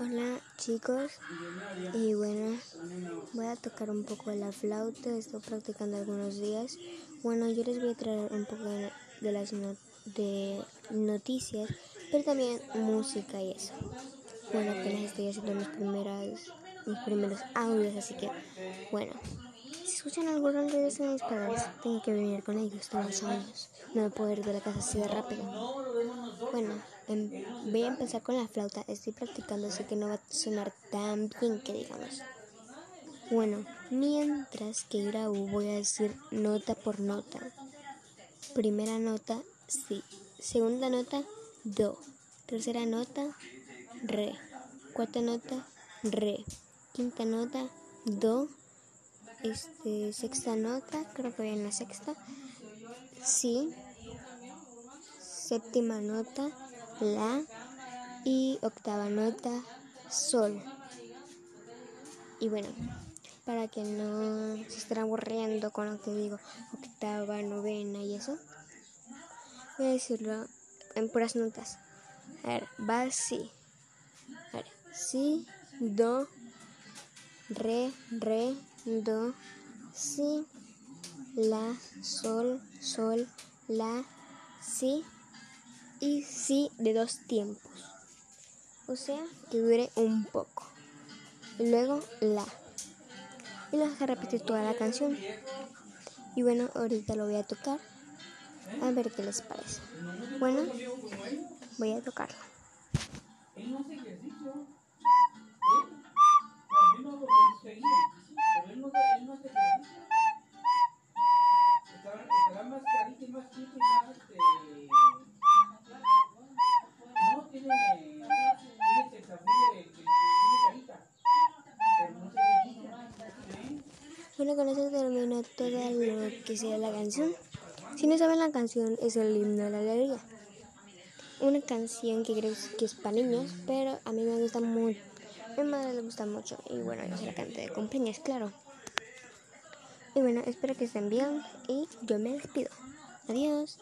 Hola chicos y bueno voy a tocar un poco la flauta, estoy practicando algunos días. Bueno yo les voy a traer un poco de, las de noticias, pero también música y eso. Bueno apenas estoy haciendo mis primeras mis primeros audios, así que bueno. Si escuchan algo son mis padres, tengo que venir con ellos, tengo años. No me puedo ir de la casa así de rápido. Bueno, em, voy a empezar con la flauta. Estoy practicando, así que no va a sonar tan bien que digamos. Bueno, mientras que grabo voy a decir nota por nota. Primera nota, sí. Segunda nota, do. Tercera nota, re. Cuarta nota, re. Quinta nota, do. Este, sexta nota, creo que voy en la sexta, sí. Séptima nota, la y octava nota sol. Y bueno, para que no se estén aburriendo con lo que digo, octava, novena y eso, voy a decirlo en puras notas. A ver, va así. Si, do, re, re, do, si, la, sol, sol, la, si y si de dos tiempos. O sea, que dure un poco. Y luego la. Y lo deja repetir toda la canción. Y bueno, ahorita lo voy a tocar. A ver qué les parece. Bueno, voy a tocarlo. Bueno, con eso termino todo lo que sea la canción. Si no saben la canción, es el himno de la alegría. Una canción que creo que es para niños, pero a mí me gusta mucho. A mi madre le gusta mucho. Y bueno, yo se la canté de cumpleaños, claro. Y bueno, espero que estén bien y yo me despido. Adiós.